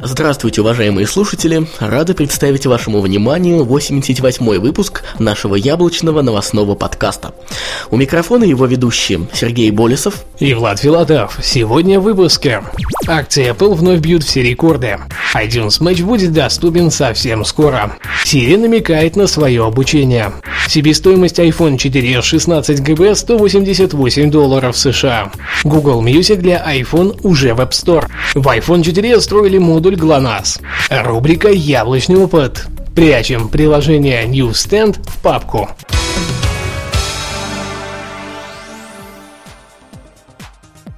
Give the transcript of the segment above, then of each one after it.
Здравствуйте, уважаемые слушатели! Рады представить вашему вниманию 88-й выпуск нашего яблочного новостного подкаста. У микрофона его ведущие Сергей Болесов и Влад Филатов. Сегодня в выпуске. Акции Apple вновь бьют все рекорды. iTunes Match будет доступен совсем скоро. Siri намекает на свое обучение. Себестоимость iPhone 4 16 ГБ 188 долларов США. Google Music для iPhone уже в App Store. В iPhone 4 строили модуль GLONASS. Рубрика «Яблочный опыт». Прячем приложение Newsstand в папку.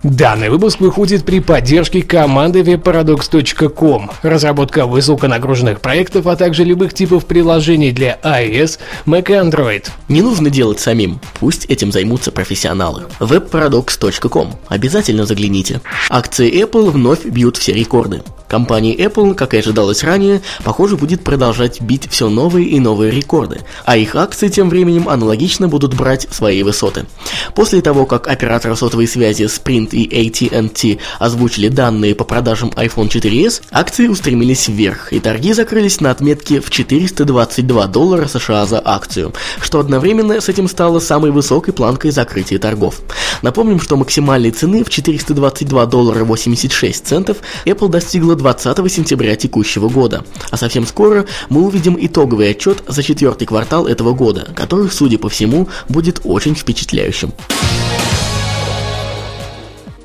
Данный выпуск выходит при поддержке команды webparadox.com. Разработка высоконагруженных проектов, а также любых типов приложений для iOS, Mac и Android. Не нужно делать самим, пусть этим займутся профессионалы. webparadox.com. Обязательно загляните. Акции Apple вновь бьют все рекорды. Компания Apple, как и ожидалось ранее, похоже будет продолжать бить все новые и новые рекорды, а их акции тем временем аналогично будут брать свои высоты. После того, как оператор сотовой связи Sprint и AT&T озвучили данные по продажам iPhone 4s, акции устремились вверх, и торги закрылись на отметке в 422 доллара США за акцию, что одновременно с этим стало самой высокой планкой закрытия торгов. Напомним, что максимальной цены в 422 доллара 86 центов Apple достигла 20 сентября текущего года. А совсем скоро мы увидим итоговый отчет за четвертый квартал этого года, который, судя по всему, будет очень впечатляющим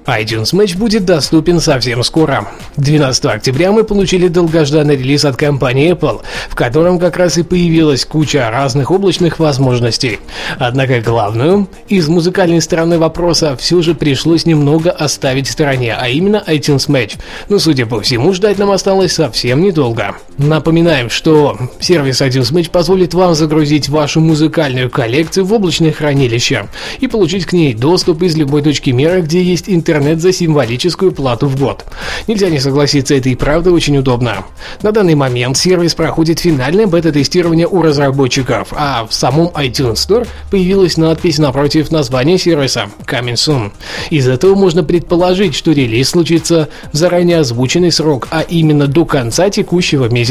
iTunes Match будет доступен совсем скоро. 12 октября мы получили долгожданный релиз от компании Apple, в котором как раз и появилась куча разных облачных возможностей. Однако главную, из музыкальной стороны вопроса, все же пришлось немного оставить в стороне, а именно iTunes Match. Но, судя по всему, ждать нам осталось совсем недолго. Напоминаем, что сервис iTunes Match позволит вам загрузить вашу музыкальную коллекцию в облачное хранилище и получить к ней доступ из любой точки мира, где есть интернет за символическую плату в год. Нельзя не согласиться, это и правда очень удобно. На данный момент сервис проходит финальное бета-тестирование у разработчиков, а в самом iTunes Store появилась надпись напротив названия сервиса «Coming Soon». Из этого можно предположить, что релиз случится в заранее озвученный срок, а именно до конца текущего месяца.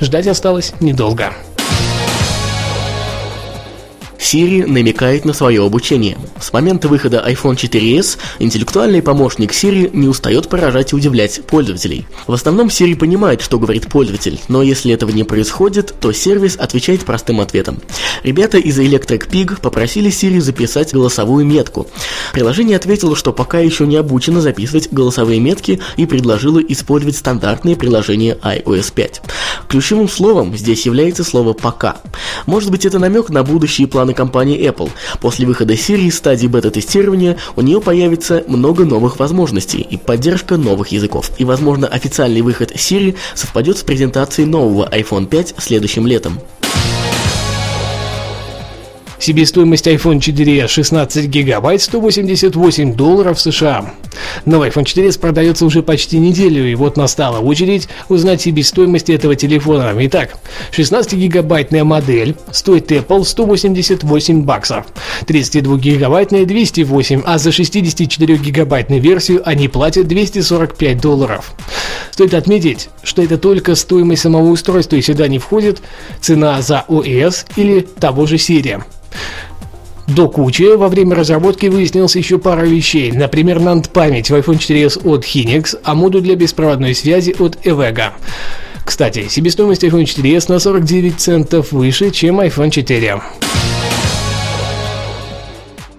Ждать осталось недолго. Siri намекает на свое обучение. С момента выхода iPhone 4s интеллектуальный помощник Siri не устает поражать и удивлять пользователей. В основном Siri понимает, что говорит пользователь, но если этого не происходит, то сервис отвечает простым ответом. Ребята из Electric Pig попросили Siri записать голосовую метку. Приложение ответило, что пока еще не обучено записывать голосовые метки и предложило использовать стандартные приложения iOS 5. Ключевым словом здесь является слово «пока». Может быть это намек на будущие планы планы компании Apple. После выхода серии стадии бета-тестирования у нее появится много новых возможностей и поддержка новых языков. И, возможно, официальный выход Siri совпадет с презентацией нового iPhone 5 следующим летом. Себестоимость iPhone 4 16 гигабайт 188 долларов США. Новый iPhone 4 продается уже почти неделю, и вот настала очередь узнать себестоимость этого телефона. Итак, 16-гигабайтная модель стоит Apple 188 баксов, 32-гигабайтная 208, а за 64-гигабайтную версию они платят 245 долларов. Стоит отметить, что это только стоимость самого устройства, и сюда не входит цена за OS или того же Siri. До кучи во время разработки выяснилось еще пара вещей, например, NAND-память в iPhone 4s от Hynix, а модуль для беспроводной связи от Evega. Кстати, себестоимость iPhone 4s на 49 центов выше, чем iPhone 4.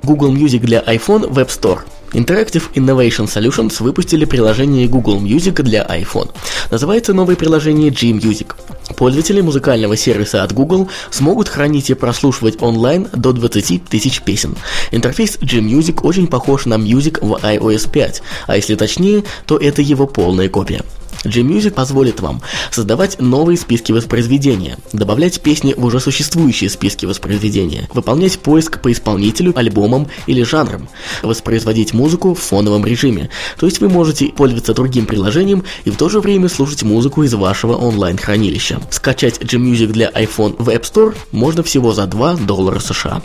Google Music для iPhone в App Store. Interactive Innovation Solutions выпустили приложение Google Music для iPhone. Называется новое приложение G-Music. Пользователи музыкального сервиса от Google смогут хранить и прослушивать онлайн до 20 тысяч песен. Интерфейс G-Music очень похож на Music в iOS 5, а если точнее, то это его полная копия. Gmusic позволит вам создавать новые списки воспроизведения, добавлять песни в уже существующие списки воспроизведения, выполнять поиск по исполнителю, альбомам или жанрам, воспроизводить музыку в фоновом режиме. То есть вы можете пользоваться другим приложением и в то же время слушать музыку из вашего онлайн-хранилища. Скачать Gmusic для iPhone в App Store можно всего за 2 доллара США.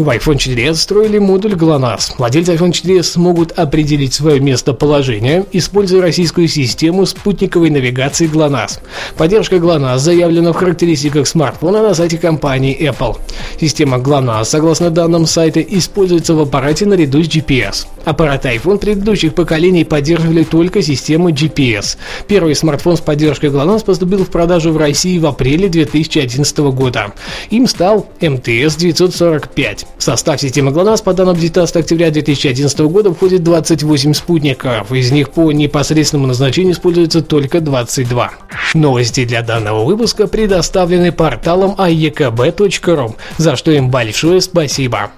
В iPhone 4s встроили модуль GLONASS. Владельцы iPhone 4s смогут определить свое местоположение, используя российскую систему спутниковой навигации GLONASS. Поддержка GLONASS заявлена в характеристиках смартфона на сайте компании Apple. Система GLONASS, согласно данным сайта, используется в аппарате наряду с GPS. Аппараты iPhone предыдущих поколений поддерживали только систему GPS. Первый смартфон с поддержкой GLONASS поступил в продажу в России в апреле 2011 года. Им стал МТС 945. В состав системы GLONASS по данным 19 октября 2011 года входит 28 спутников. Из них по непосредственному назначению используется только 22. Новости для данного выпуска предоставлены порталом aekb.ru, за что им большое спасибо.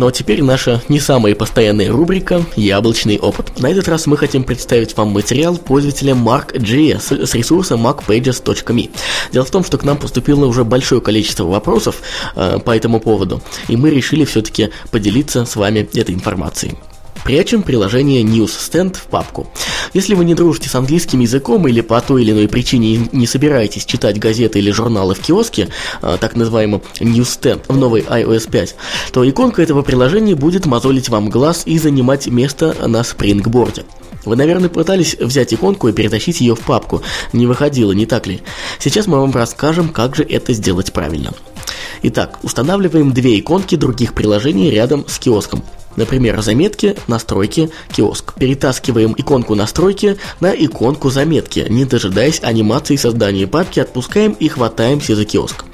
Ну а теперь наша не самая постоянная рубрика «Яблочный опыт». На этот раз мы хотим представить вам материал пользователя Mark.js с ресурса markpages.me. Дело в том, что к нам поступило уже большое количество вопросов э, по этому поводу, и мы решили все-таки поделиться с вами этой информацией. Прячем приложение Newsstand в папку. Если вы не дружите с английским языком или по той или иной причине не собираетесь читать газеты или журналы в киоске, а, так называемый Newsstand в новой iOS 5, то иконка этого приложения будет мозолить вам глаз и занимать место на спрингборде. Вы, наверное, пытались взять иконку и перетащить ее в папку. Не выходило, не так ли? Сейчас мы вам расскажем, как же это сделать правильно. Итак, устанавливаем две иконки других приложений рядом с киоском. Например, заметки, настройки, киоск. Перетаскиваем иконку настройки на иконку заметки, не дожидаясь анимации создания папки, отпускаем и хватаемся за киоск.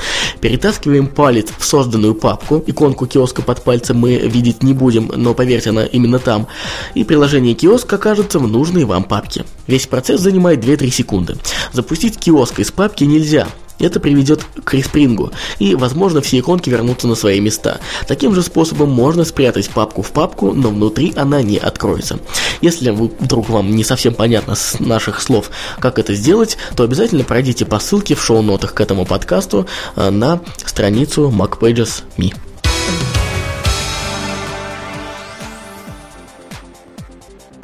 Перетаскиваем палец в созданную папку, иконку киоска под пальцем мы видеть не будем, но поверьте, она именно там, и приложение киоск окажется в нужной вам папке. Весь процесс занимает 2-3 секунды. Запустить киоск из папки нельзя, это приведет к респрингу, и, возможно, все иконки вернутся на свои места. Таким же способом можно спрятать папку в папку, но внутри она не откроется. Если вдруг вам не совсем понятно с наших слов, как это сделать, то обязательно пройдите по ссылке в шоу-нотах к этому подкасту э, на страницу MacPages.me.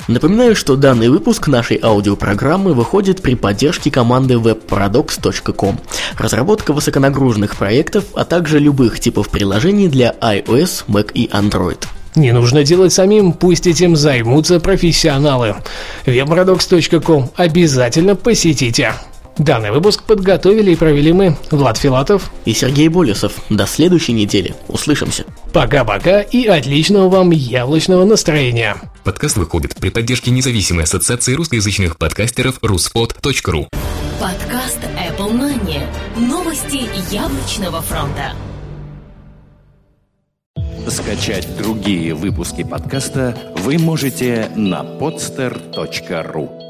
Напоминаю, что данный выпуск нашей аудиопрограммы выходит при поддержке команды webparadox.com. Разработка высоконагруженных проектов, а также любых типов приложений для iOS, Mac и Android. Не нужно делать самим, пусть этим займутся профессионалы. webparadox.com обязательно посетите. Данный выпуск подготовили и провели мы, Влад Филатов и Сергей Болесов. До следующей недели. Услышимся. Пока-пока и отличного вам яблочного настроения. Подкаст выходит при поддержке независимой ассоциации русскоязычных подкастеров ruspod.ru Подкаст Apple Money. Новости яблочного фронта. Скачать другие выпуски подкаста вы можете на podster.ru